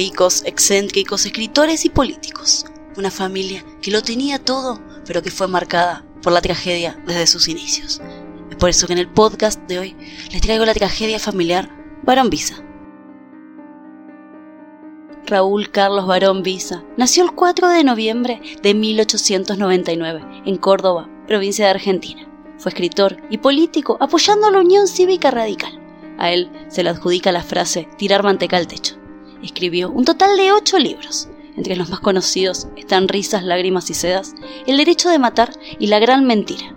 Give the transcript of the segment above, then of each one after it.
ricos, excéntricos, escritores y políticos. Una familia que lo tenía todo, pero que fue marcada por la tragedia desde sus inicios. Es por eso que en el podcast de hoy les traigo la tragedia familiar Barón Visa. Raúl Carlos Barón Visa nació el 4 de noviembre de 1899 en Córdoba, provincia de Argentina. Fue escritor y político apoyando la Unión Cívica Radical. A él se le adjudica la frase tirar manteca al techo. Escribió un total de ocho libros. Entre los más conocidos están Risas, Lágrimas y Sedas, El Derecho de Matar y La Gran Mentira.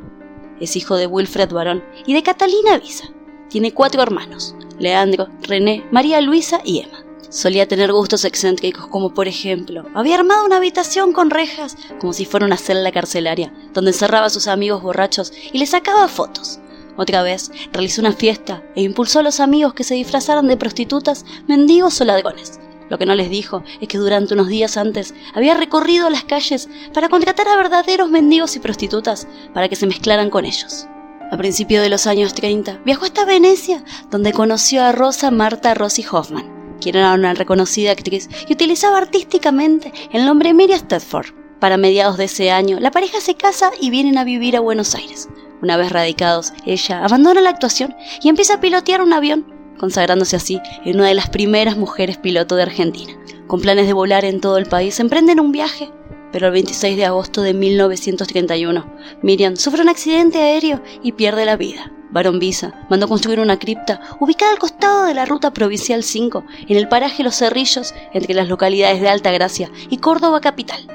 Es hijo de Wilfred Barón y de Catalina Visa. Tiene cuatro hermanos, Leandro, René, María Luisa y Emma. Solía tener gustos excéntricos como por ejemplo, había armado una habitación con rejas como si fuera una celda carcelaria, donde encerraba a sus amigos borrachos y les sacaba fotos. Otra vez realizó una fiesta e impulsó a los amigos que se disfrazaran de prostitutas, mendigos o ladrones. Lo que no les dijo es que durante unos días antes había recorrido las calles para contratar a verdaderos mendigos y prostitutas para que se mezclaran con ellos. A principios de los años 30 viajó hasta Venecia, donde conoció a Rosa Marta Rossi Hoffman, quien era una reconocida actriz y utilizaba artísticamente el nombre Miriam Stedford. Para mediados de ese año, la pareja se casa y vienen a vivir a Buenos Aires. Una vez radicados, ella abandona la actuación y empieza a pilotear un avión, consagrándose así en una de las primeras mujeres piloto de Argentina. Con planes de volar en todo el país, emprenden un viaje, pero el 26 de agosto de 1931, Miriam sufre un accidente aéreo y pierde la vida. Barón Visa mandó construir una cripta ubicada al costado de la ruta provincial 5, en el paraje Los Cerrillos, entre las localidades de Alta Gracia y Córdoba capital.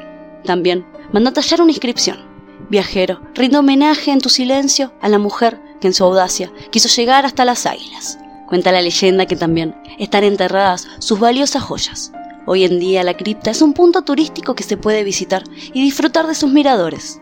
También mandó tallar una inscripción. Viajero, rindo homenaje en tu silencio a la mujer que en su audacia quiso llegar hasta las águilas. Cuenta la leyenda que también están enterradas sus valiosas joyas. Hoy en día la cripta es un punto turístico que se puede visitar y disfrutar de sus miradores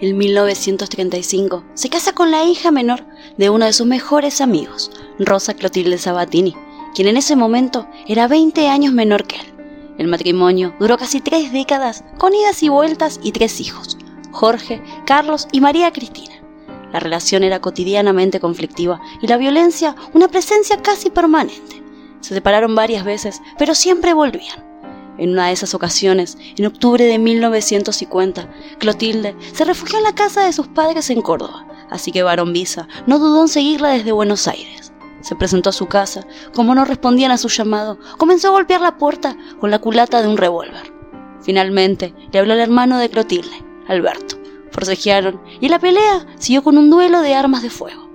en 1935, se casa con la hija menor de uno de sus mejores amigos, Rosa Clotilde Sabatini, quien en ese momento era 20 años menor que él. El matrimonio duró casi tres décadas con idas y vueltas y tres hijos, Jorge, Carlos y María Cristina. La relación era cotidianamente conflictiva y la violencia una presencia casi permanente. Se separaron varias veces, pero siempre volvían. En una de esas ocasiones, en octubre de 1950, Clotilde se refugió en la casa de sus padres en Córdoba, así que Barón Visa no dudó en seguirla desde Buenos Aires. Se presentó a su casa, como no respondían a su llamado, comenzó a golpear la puerta con la culata de un revólver. Finalmente, le habló al hermano de Clotilde, Alberto. Forcejearon y la pelea siguió con un duelo de armas de fuego.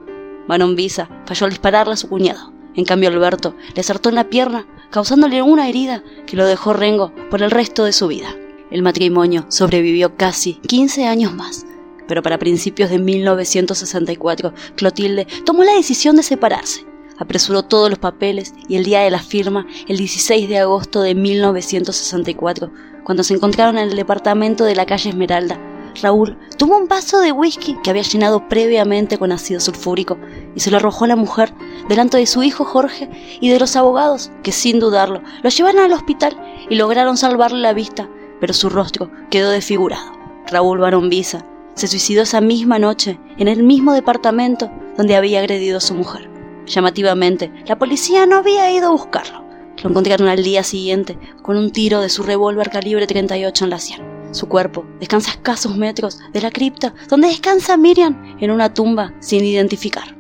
Barón Visa falló al dispararle a su cuñado. En cambio, Alberto le acertó en la pierna causándole una herida que lo dejó rengo por el resto de su vida. El matrimonio sobrevivió casi 15 años más, pero para principios de 1964 Clotilde tomó la decisión de separarse. Apresuró todos los papeles y el día de la firma, el 16 de agosto de 1964, cuando se encontraron en el departamento de la calle Esmeralda, Raúl tomó un vaso de whisky que había llenado previamente con ácido sulfúrico y se lo arrojó a la mujer delante de su hijo Jorge y de los abogados que sin dudarlo lo llevaron al hospital y lograron salvarle la vista, pero su rostro quedó desfigurado. Raúl Barón Visa se suicidó esa misma noche en el mismo departamento donde había agredido a su mujer. Llamativamente, la policía no había ido a buscarlo. Lo encontraron al día siguiente con un tiro de su revólver calibre 38 en la sien. Su cuerpo descansa a escasos metros de la cripta donde descansa Miriam en una tumba sin identificar.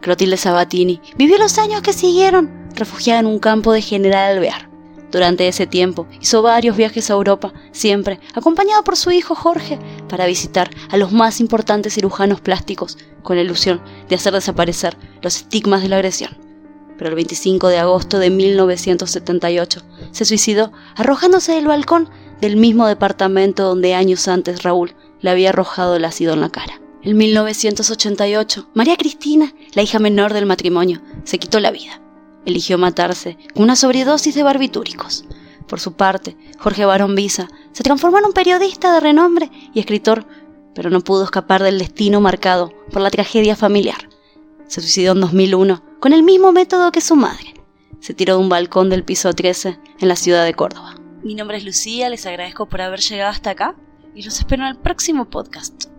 Clotilde Sabatini vivió los años que siguieron refugiada en un campo de General Alvear. Durante ese tiempo hizo varios viajes a Europa, siempre acompañado por su hijo Jorge, para visitar a los más importantes cirujanos plásticos con la ilusión de hacer desaparecer los estigmas de la agresión. Pero el 25 de agosto de 1978 se suicidó arrojándose del balcón del mismo departamento donde años antes Raúl le había arrojado el ácido en la cara. En 1988, María Cristina, la hija menor del matrimonio, se quitó la vida. Eligió matarse con una sobredosis de barbitúricos. Por su parte, Jorge Barón Visa se transformó en un periodista de renombre y escritor, pero no pudo escapar del destino marcado por la tragedia familiar. Se suicidó en 2001 con el mismo método que su madre. Se tiró de un balcón del piso 13 en la ciudad de Córdoba. Mi nombre es Lucía, les agradezco por haber llegado hasta acá y los espero en el próximo podcast.